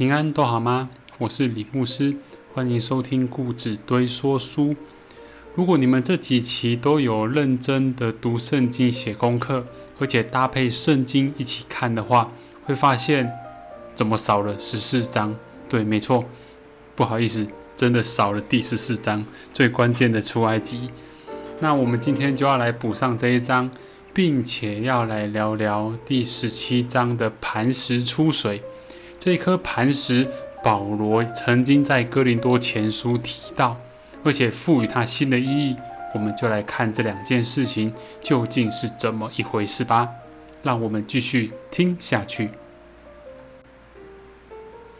平安都好吗？我是李牧师，欢迎收听故纸堆说书。如果你们这几期都有认真的读圣经、写功课，而且搭配圣经一起看的话，会发现怎么少了十四章？对，没错，不好意思，真的少了第十四章，最关键的出埃及。那我们今天就要来补上这一章，并且要来聊聊第十七章的磐石出水。这颗磐石，保罗曾经在哥林多前书提到，而且赋予它新的意义。我们就来看这两件事情究竟是怎么一回事吧。让我们继续听下去。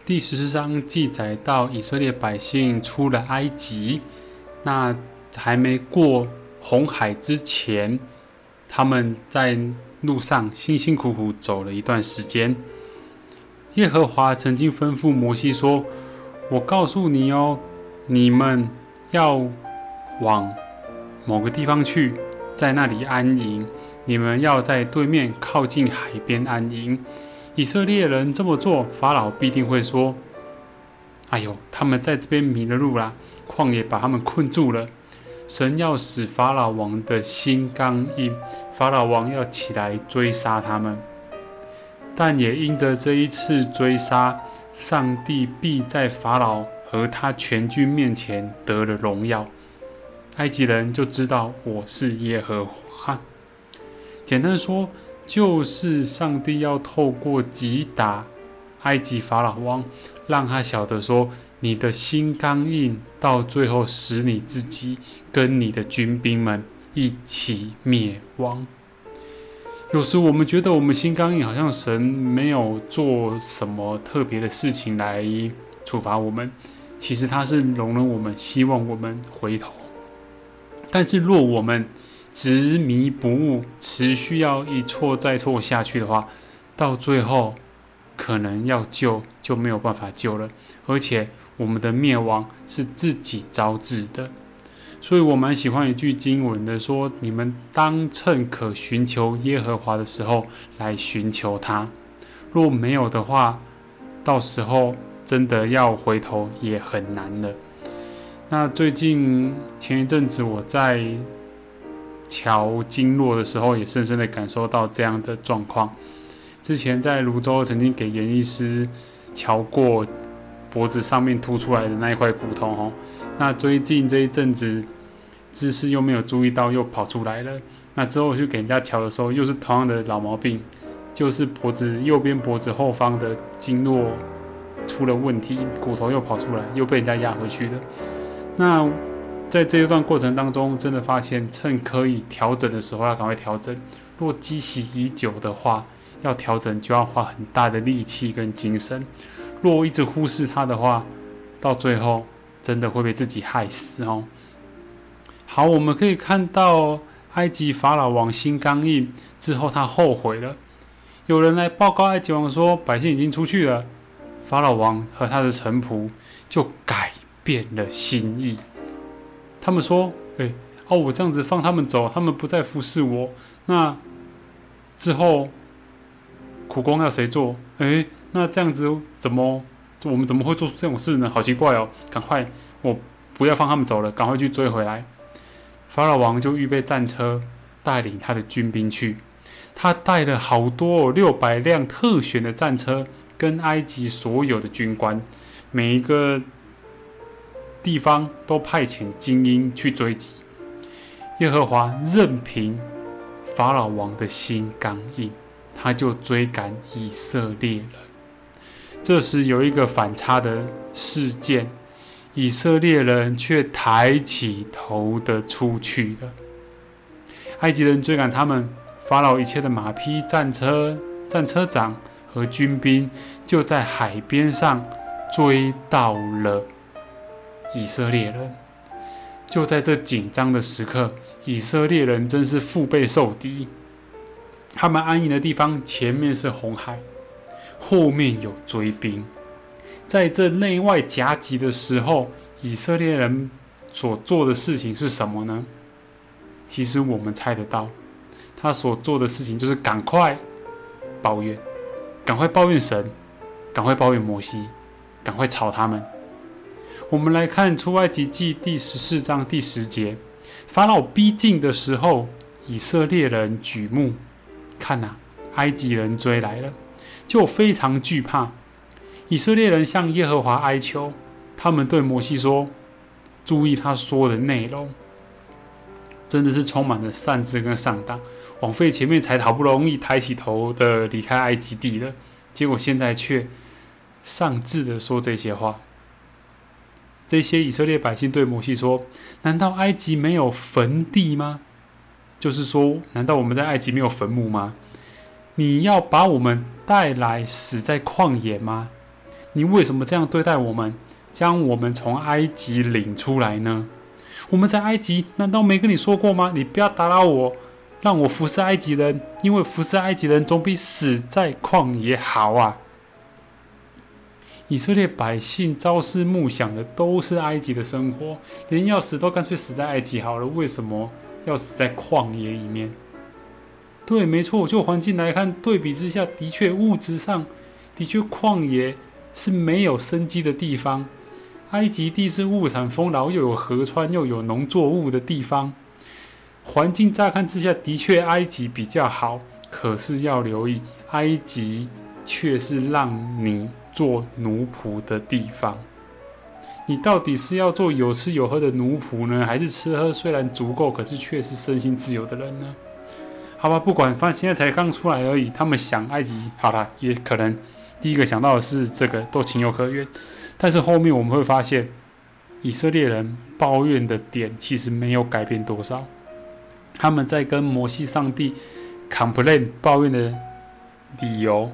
第十四章记载到以色列百姓出了埃及，那还没过红海之前，他们在路上辛辛苦苦走了一段时间。耶和华曾经吩咐摩西说：“我告诉你哦，你们要往某个地方去，在那里安营。你们要在对面靠近海边安营。以色列人这么做，法老必定会说：‘哎呦，他们在这边迷了路啦！旷野把他们困住了。’神要使法老王的心刚硬，法老王要起来追杀他们。”但也因着这一次追杀，上帝必在法老和他全军面前得了荣耀。埃及人就知道我是耶和华。简单说，就是上帝要透过击打埃及法老王，让他晓得说，你的心刚硬，到最后使你自己跟你的军兵们一起灭亡。有时我们觉得我们心刚硬，好像神没有做什么特别的事情来处罚我们。其实他是容忍我们，希望我们回头。但是若我们执迷不悟，持续要一错再错下去的话，到最后可能要救就没有办法救了，而且我们的灭亡是自己招致的。所以我蛮喜欢一句经文的，说：“你们当趁可寻求耶和华的时候来寻求他，若没有的话，到时候真的要回头也很难了。”那最近前一阵子我在瞧经络的时候，也深深的感受到这样的状况。之前在泸州曾经给严医师瞧过脖子上面凸出来的那一块骨头，哦。那最近这一阵子姿势又没有注意到，又跑出来了。那之后去给人家调的时候，又是同样的老毛病，就是脖子右边脖子后方的经络出了问题，骨头又跑出来，又被人家压回去了。那在这一段过程当中，真的发现趁可以调整的时候要赶快调整。若积习已久的话，要调整就要花很大的力气跟精神。若一直忽视它的话，到最后。真的会被自己害死哦。好，我们可以看到埃及法老王心刚硬之后，他后悔了。有人来报告埃及王说，百姓已经出去了。法老王和他的臣仆就改变了心意。他们说：“哎，哦，我这样子放他们走，他们不再服侍我，那之后苦工要谁做？哎，那这样子怎么？”我们怎么会做出这种事呢？好奇怪哦！赶快，我不要放他们走了，赶快去追回来。法老王就预备战车，带领他的军兵去。他带了好多六百辆特选的战车，跟埃及所有的军官，每一个地方都派遣精英去追击。耶和华任凭法老王的心刚硬，他就追赶以色列人。这时有一个反差的事件，以色列人却抬起头的出去了。埃及人追赶他们，法老一切的马匹、战车、战车长和军兵就在海边上追到了以色列人。就在这紧张的时刻，以色列人真是腹背受敌。他们安营的地方前面是红海。后面有追兵，在这内外夹击的时候，以色列人所做的事情是什么呢？其实我们猜得到，他所做的事情就是赶快抱怨，赶快抱怨神，赶快抱怨摩西，赶快吵他们。我们来看出埃及记第十四章第十节，法老逼近的时候，以色列人举目看呐，埃及人追来了，就非常惧怕。以色列人向耶和华哀求，他们对摩西说：“注意他说的内容，真的是充满了善知跟上当。枉费前面才好不容易抬起头的离开埃及地了，结果现在却上智的说这些话。这些以色列百姓对摩西说：难道埃及没有坟地吗？就是说，难道我们在埃及没有坟墓吗？你要把我们带来死在旷野吗？”你为什么这样对待我们，将我们从埃及领出来呢？我们在埃及难道没跟你说过吗？你不要打扰我，让我服侍埃及人，因为服侍埃及人总比死在旷野好啊！以色列百姓朝思暮想的都是埃及的生活，连要死都干脆死在埃及好了。为什么要死在旷野里面？对，没错，就环境来看，对比之下，的确物质上的确旷野。是没有生机的地方。埃及地是物产丰饶，又有河川，又有农作物的地方。环境乍看之下的确埃及比较好，可是要留意，埃及却是让你做奴仆的地方。你到底是要做有吃有喝的奴仆呢，还是吃喝虽然足够，可是却是身心自由的人呢？好吧，不管，反正现在才刚出来而已。他们想埃及，好了，也可能。第一个想到的是这个，都情有可原。但是后面我们会发现，以色列人抱怨的点其实没有改变多少。他们在跟摩西上帝 complain 抱怨的理由，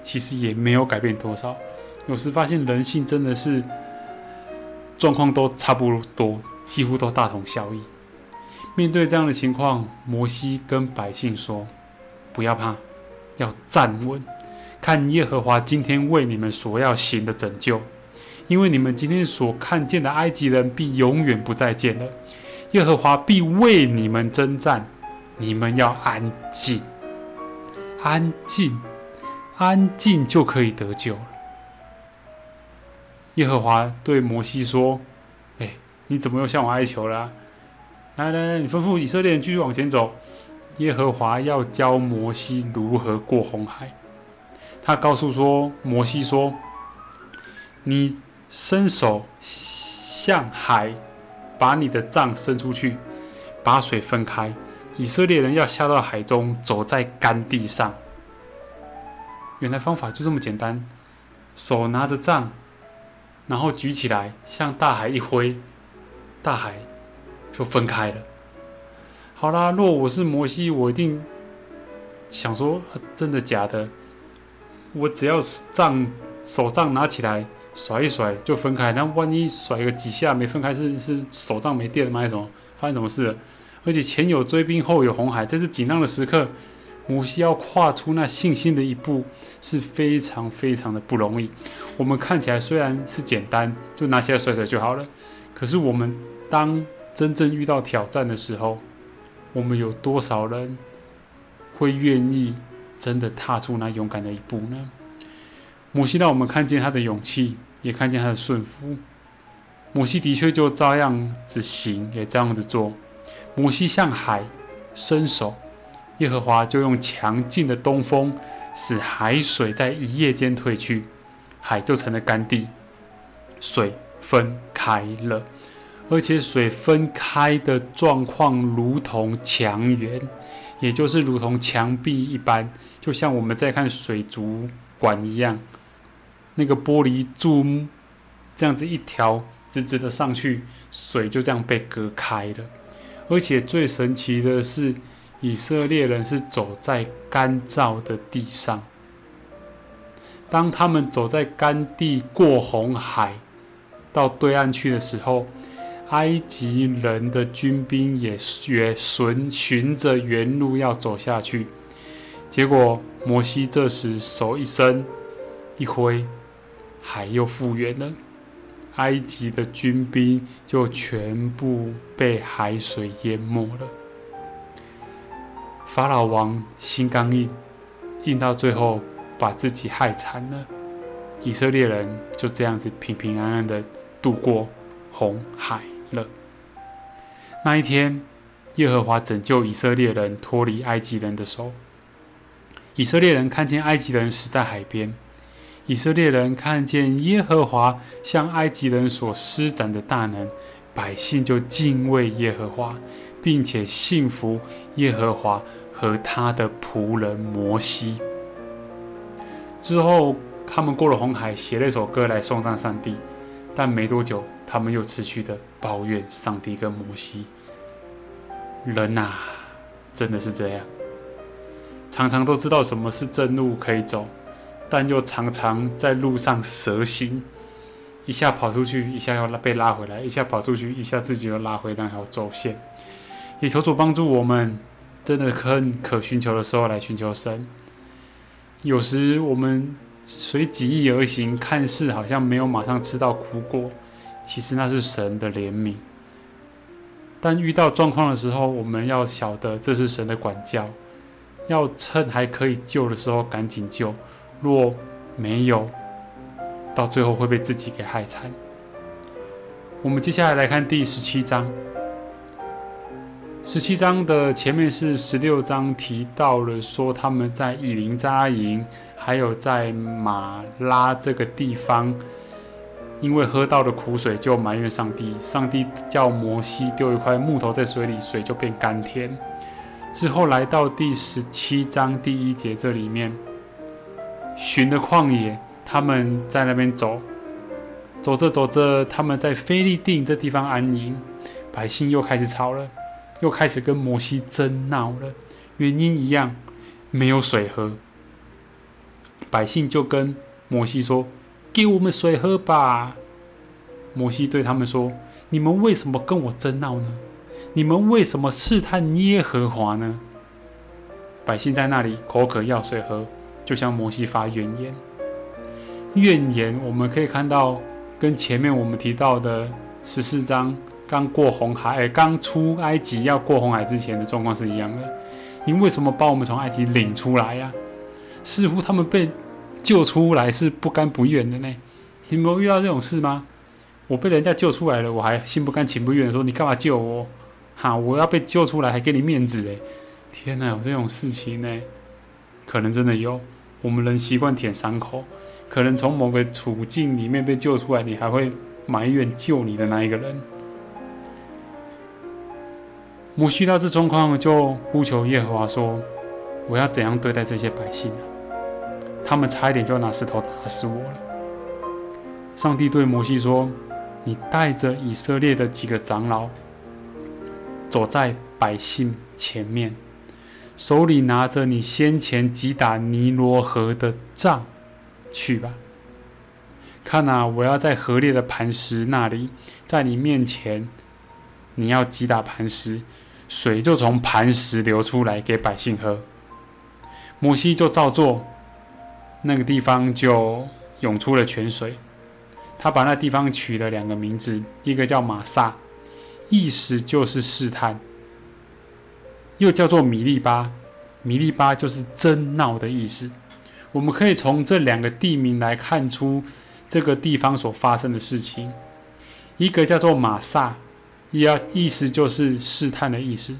其实也没有改变多少。有时发现人性真的是状况都差不多，几乎都大同小异。面对这样的情况，摩西跟百姓说：“不要怕，要站稳。”看耶和华今天为你们所要行的拯救，因为你们今天所看见的埃及人必永远不再见了。耶和华必为你们征战，你们要安静，安静，安静就可以得救了。耶和华对摩西说：“哎，你怎么又向我哀求了？来来来，你吩咐以色列人继续往前走。耶和华要教摩西如何过红海。”他告诉说：“摩西说，你伸手向海，把你的杖伸出去，把水分开。以色列人要下到海中，走在干地上。原来方法就这么简单，手拿着杖，然后举起来，向大海一挥，大海就分开了。好啦，若我是摩西，我一定想说，真的假的？”我只要杖手杖拿起来甩一甩就分开，那万一甩个几下没分开，是是手杖没电了吗？还是什么？发生什么事？而且前有追兵，后有红海，在这紧张的时刻，摩西要跨出那信心的一步是非常非常的不容易。我们看起来虽然是简单，就拿起来甩甩就好了，可是我们当真正遇到挑战的时候，我们有多少人会愿意？真的踏出那勇敢的一步呢？摩西让我们看见他的勇气，也看见他的顺服。摩西的确就照样子行，也这样子做。摩西向海伸手，耶和华就用强劲的东风，使海水在一夜间退去，海就成了干地，水分开了，而且水分开的状况如同墙垣。也就是如同墙壁一般，就像我们在看水族馆一样，那个玻璃柱这样子一条直直的上去，水就这样被隔开了。而且最神奇的是，以色列人是走在干燥的地上。当他们走在干地过红海到对岸去的时候。埃及人的军兵也也循循着原路要走下去，结果摩西这时手一伸，一挥，海又复原了，埃及的军兵就全部被海水淹没了。法老王心刚硬，硬到最后把自己害惨了，以色列人就这样子平平安安的度过红海。了。那一天，耶和华拯救以色列人脱离埃及人的手。以色列人看见埃及人死在海边，以色列人看见耶和华向埃及人所施展的大能，百姓就敬畏耶和华，并且信服耶和华和他的仆人摩西。之后，他们过了红海，写了一首歌来颂赞上帝。但没多久，他们又持续的抱怨上帝跟摩西。人呐，真的是这样。常常都知道什么是正路可以走，但又常常在路上蛇行，一下跑出去，一下要被拉回来，一下跑出去，一下自己又拉回那条轴线。也求主帮助我们，真的可可寻求的时候来寻求神。有时我们随己意而行，看似好像没有马上吃到苦果，其实那是神的怜悯。但遇到状况的时候，我们要晓得这是神的管教。要趁还可以救的时候赶紧救，若没有，到最后会被自己给害惨。我们接下来来看第十七章。十七章的前面是十六章提到了说他们在以林扎营，还有在马拉这个地方，因为喝到了苦水就埋怨上帝，上帝叫摩西丢一块木头在水里，水就变甘甜。之后来到第十七章第一节，这里面寻的旷野，他们在那边走，走着走着，他们在菲利定这地方安营，百姓又开始吵了，又开始跟摩西争闹了。原因一样，没有水喝。百姓就跟摩西说：“给我们水喝吧。”摩西对他们说：“你们为什么跟我争闹呢？”你们为什么试探耶和华呢？百姓在那里口渴要水喝，就向摩西发怨言。怨言我们可以看到，跟前面我们提到的十四章刚过红海、刚出埃及要过红海之前的状况是一样的。你为什么把我们从埃及领出来呀？似乎他们被救出来是不甘不愿的呢。你没有遇到这种事吗？我被人家救出来了，我还心不甘情不愿的说：“你干嘛救我？”哈！我要被救出来，还给你面子诶。天哪，有这种事情呢？可能真的有。我们人习惯舔伤口，可能从某个处境里面被救出来，你还会埋怨救你的那一个人。摩西到这状况，就呼求耶和华说：“我要怎样对待这些百姓？他们差一点就要拿石头打死我了。”上帝对摩西说：“你带着以色列的几个长老。”走在百姓前面，手里拿着你先前击打尼罗河的杖，去吧。看啊，我要在河裂的磐石那里，在你面前，你要击打磐石，水就从磐石流出来给百姓喝。摩西就照做，那个地方就涌出了泉水。他把那地方取了两个名字，一个叫玛萨。意思就是试探，又叫做米利巴，米利巴就是争闹的意思。我们可以从这两个地名来看出这个地方所发生的事情。一个叫做马萨，要意思就是试探的意思。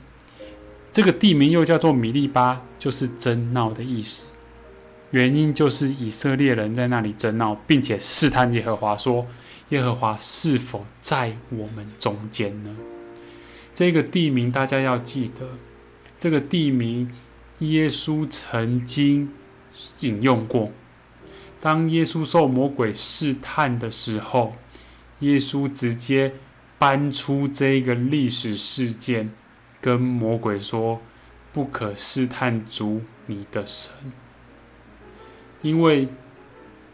这个地名又叫做米利巴，就是争闹的意思。原因就是以色列人在那里争闹，并且试探耶和华说。耶和华是否在我们中间呢？这个地名大家要记得，这个地名耶稣曾经引用过。当耶稣受魔鬼试探的时候，耶稣直接搬出这个历史事件，跟魔鬼说：“不可试探主你的神，因为。”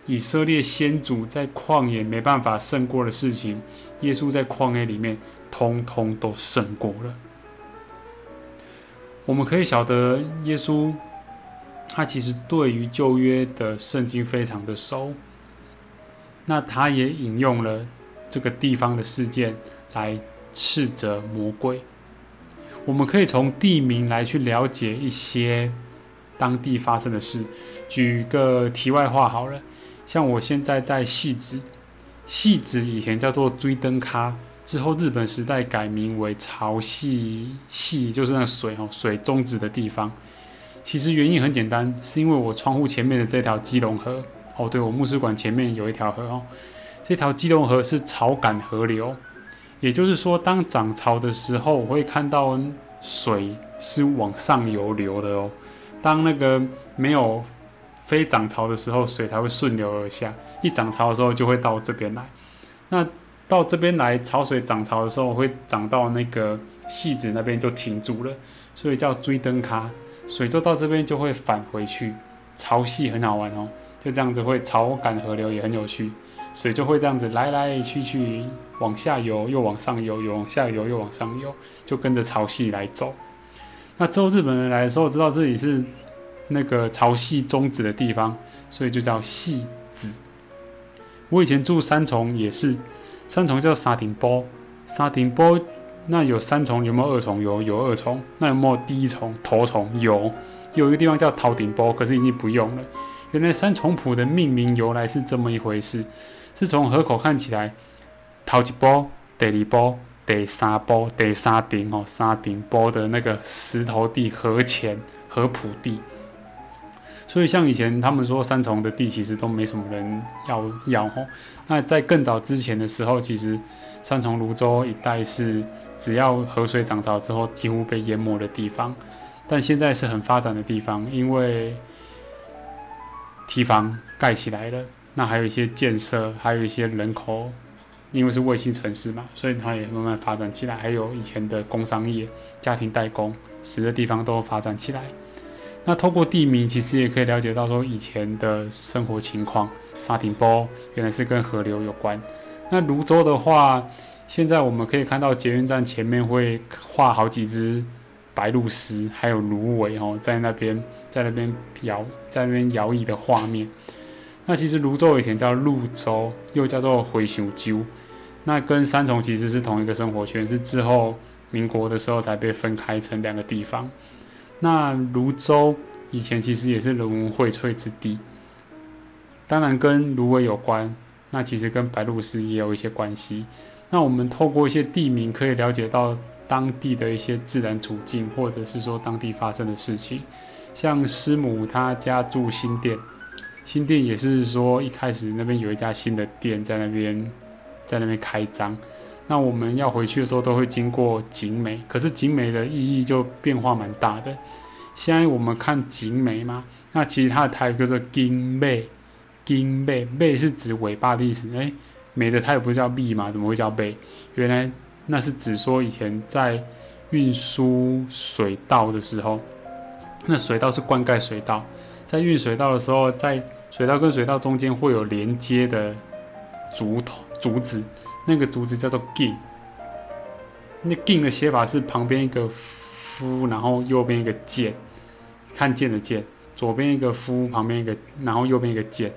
以色列先祖在旷野没办法胜过的事情，耶稣在旷野里面通通都胜过了。我们可以晓得，耶稣他其实对于旧约的圣经非常的熟，那他也引用了这个地方的事件来斥责魔鬼。我们可以从地名来去了解一些当地发生的事。举个题外话好了。像我现在在细子，细子以前叫做追灯咖，之后日本时代改名为潮汐系，就是那水哦，水终止的地方。其实原因很简单，是因为我窗户前面的这条基隆河哦，对我牧师馆前面有一条河哦，这条基隆河是潮感河流，也就是说，当涨潮的时候，我会看到水是往上游流的哦。当那个没有非涨潮的时候，水才会顺流而下；一涨潮的时候，就会到这边来。那到这边来，潮水涨潮的时候，会涨到那个细子那边就停住了，所以叫追灯卡。水就到这边就会返回去，潮汐很好玩哦，就这样子会潮赶河流也很有趣，水就会这样子来来去去，往下游又往上游，又往下游又往上游，就跟着潮汐来走。那之后日本人来的时候知道这里是那个潮汐终止的地方，所以就叫汐止。我以前住三重也是，三重叫沙顶波，沙顶波。那有三重有没有二重？有，有二重。那有没有第一重头重？有，有一个地方叫桃顶波，可是已经不用了。原来三重埔的命名由来是这么一回事，是从河口看起来，桃一波、第二波、第三波、第三顶哦，三顶波的那个石头地河前河普地。所以像以前他们说三重的地其实都没什么人要要哦。那在更早之前的时候，其实三重泸州一带是只要河水涨潮之后几乎被淹没的地方，但现在是很发展的地方，因为堤防盖起来了，那还有一些建设，还有一些人口，因为是卫星城市嘛，所以它也慢慢发展起来。还有以前的工商业、家庭代工，使得地方都发展起来。那透过地名，其实也可以了解到说以前的生活情况。沙顶波原来是跟河流有关。那泸州的话，现在我们可以看到捷运站前面会画好几只白鹭鸶，还有芦苇哦，在那边在那边摇在那边摇曳的画面。那其实泸州以前叫泸州，又叫做回熊鸠。那跟三重其实是同一个生活圈，是之后民国的时候才被分开成两个地方。那泸州以前其实也是人文荟萃之地，当然跟芦苇有关，那其实跟白鹭鸶也有一些关系。那我们透过一些地名，可以了解到当地的一些自然处境，或者是说当地发生的事情。像师母她家住新店，新店也是说一开始那边有一家新的店在那边，在那边开张。那我们要回去的时候，都会经过景美，可是景美的意义就变化蛮大的。现在我们看景美嘛，那其实它的台语叫做金背，金背背是指尾巴的意思。诶，美的它也不叫臂嘛，怎么会叫背？原来那是指说以前在运输水稻的时候，那水稻是灌溉水稻，在运水稻的时候，在水稻跟水稻中间会有连接的竹筒竹子。那个竹子叫做茎，那茎的写法是旁边一个夫，然后右边一个剑，看见的剑，左边一个夫，旁边一个，然后右边一个剑。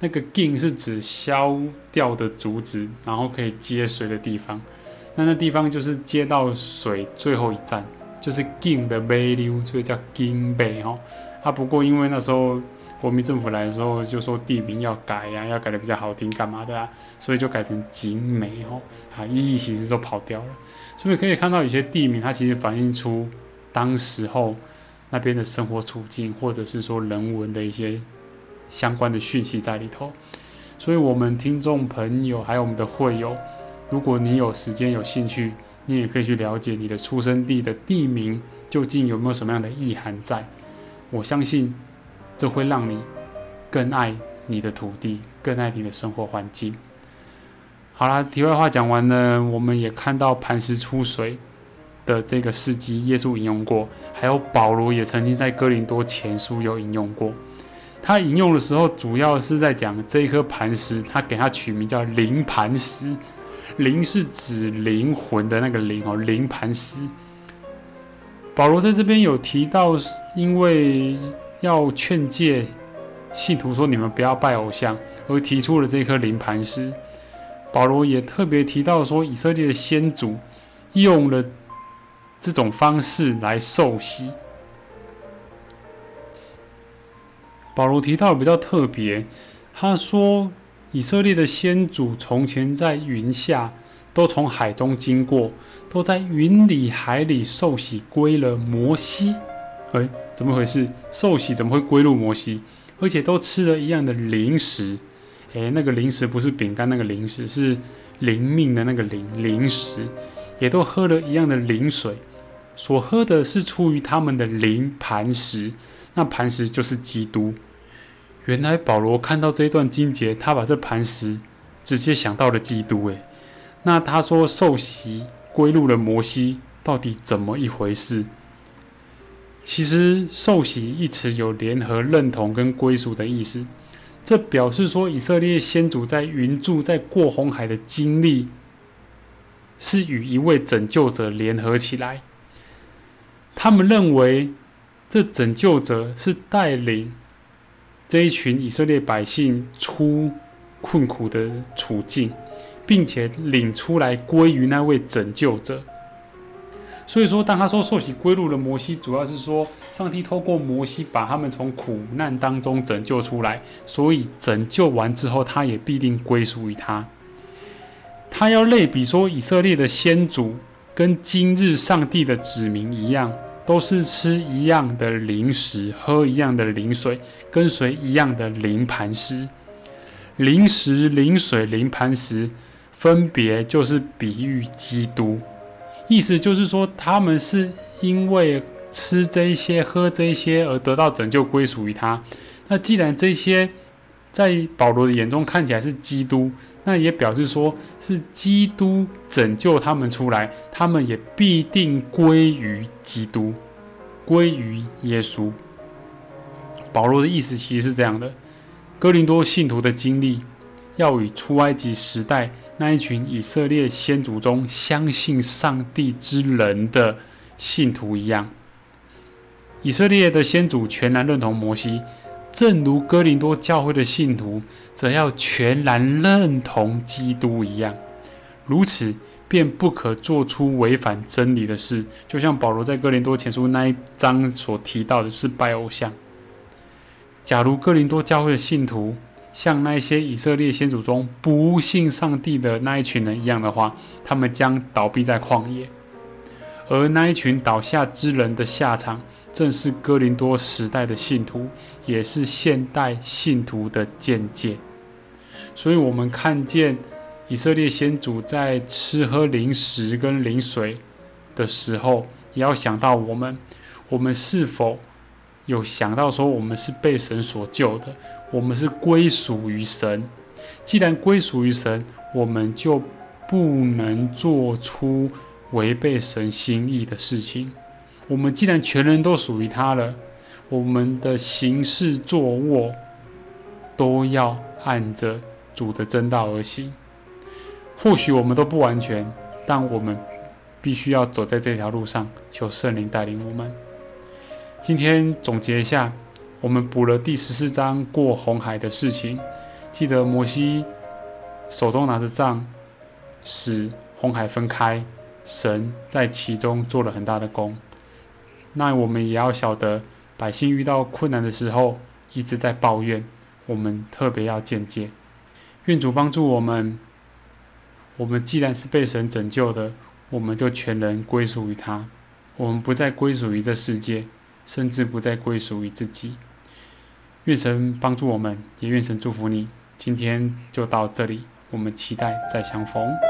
那个茎是指消掉的竹子，然后可以接水的地方。那那地方就是接到水最后一站，就是茎的尾流，所以叫茎背哈。啊，不过因为那时候。国民政府来的时候就说地名要改呀，要改的比较好听，干嘛的啊？所以就改成景美吼，啊，意义其实都跑掉了。所以可以看到有些地名，它其实反映出当时候那边的生活处境，或者是说人文的一些相关的讯息在里头。所以，我们听众朋友还有我们的会友，如果你有时间有兴趣，你也可以去了解你的出生地的地名究竟有没有什么样的意涵在。我相信。这会让你更爱你的土地，更爱你的生活环境。好啦，题外话讲完了，我们也看到磐石出水的这个事迹，耶稣引用过，还有保罗也曾经在哥林多前书有引用过。他引用的时候，主要是在讲这一颗磐石，他给它取名叫灵磐石。灵是指灵魂的那个灵哦，灵磐石。保罗在这边有提到，因为。要劝诫信徒说：“你们不要拜偶像。”而提出了这颗灵磐石。保罗也特别提到说，以色列的先祖用了这种方式来受洗。保罗提到比较特别，他说，以色列的先祖从前在云下，都从海中经过，都在云里海里受洗归了摩西。哎，怎么回事？受洗怎么会归入摩西？而且都吃了一样的零食。哎，那个零食不是饼干，那个零食是灵命的那个灵零食，也都喝了一样的灵水，所喝的是出于他们的灵磐石，那磐石就是基督。原来保罗看到这一段经节，他把这磐石直接想到了基督。诶，那他说受洗归入了摩西，到底怎么一回事？其实受洗一词有联合、认同跟归属的意思。这表示说，以色列先祖在云柱、在过红海的经历，是与一位拯救者联合起来。他们认为，这拯救者是带领这一群以色列百姓出困苦的处境，并且领出来归于那位拯救者。所以说，当他说受洗归入的摩西，主要是说上帝透过摩西把他们从苦难当中拯救出来，所以拯救完之后，他也必定归属于他。他要类比说，以色列的先祖跟今日上帝的子民一样，都是吃一样的零食，喝一样的灵水，跟随一样的灵磐石。灵食、灵水、灵磐石，分别就是比喻基督。意思就是说，他们是因为吃这些、喝这些而得到拯救，归属于他。那既然这些在保罗的眼中看起来是基督，那也表示说是基督拯救他们出来，他们也必定归于基督，归于耶稣。保罗的意思其实是这样的：哥林多信徒的经历。要与出埃及时代那一群以色列先祖中相信上帝之人的信徒一样，以色列的先祖全然认同摩西，正如哥林多教会的信徒则要全然认同基督一样。如此，便不可做出违反真理的事。就像保罗在哥林多前书那一章所提到的，是拜偶像。假如哥林多教会的信徒，像那些以色列先祖中不信上帝的那一群人一样的话，他们将倒闭在旷野。而那一群倒下之人的下场，正是哥林多时代的信徒，也是现代信徒的见解。所以，我们看见以色列先祖在吃喝零食跟灵水的时候，也要想到我们，我们是否？有想到说，我们是被神所救的，我们是归属于神。既然归属于神，我们就不能做出违背神心意的事情。我们既然全人都属于他了，我们的行事坐卧都要按着主的真道而行。或许我们都不完全，但我们必须要走在这条路上，求圣灵带领我们。今天总结一下，我们补了第十四章过红海的事情。记得摩西手中拿着杖，使红海分开，神在其中做了很大的功。那我们也要晓得，百姓遇到困难的时候一直在抱怨，我们特别要见戒。愿主帮助我们。我们既然是被神拯救的，我们就全人归属于他，我们不再归属于这世界。甚至不再归属于自己。愿神帮助我们，也愿神祝福你。今天就到这里，我们期待再相逢。